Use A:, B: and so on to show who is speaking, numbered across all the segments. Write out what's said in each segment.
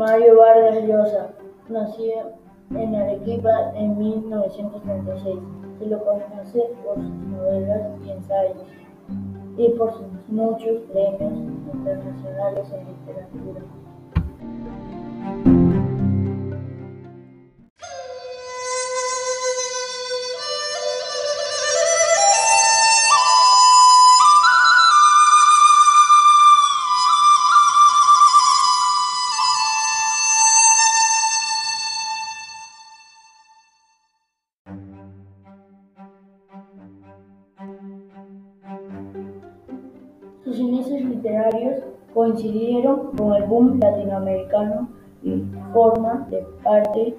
A: Mario Vargas Llosa nació en Arequipa en 1936. Se lo conoce por sus novelas y ensayos y por sus muchos premios internacionales en literatura. Sus inicios literarios coincidieron con el boom latinoamericano y forma parte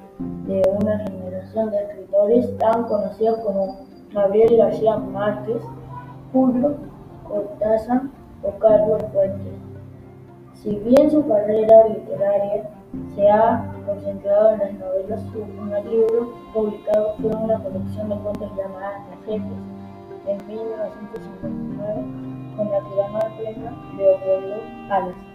A: de una generación de escritores tan conocidos como Gabriel García Márquez, Julio Cortázar o Carlos Fuentes. Si bien su carrera literaria se ha concentrado en las novelas, su primer libro publicado fue una colección de cuentos llamada Las en 1959 Leopoldo Alas.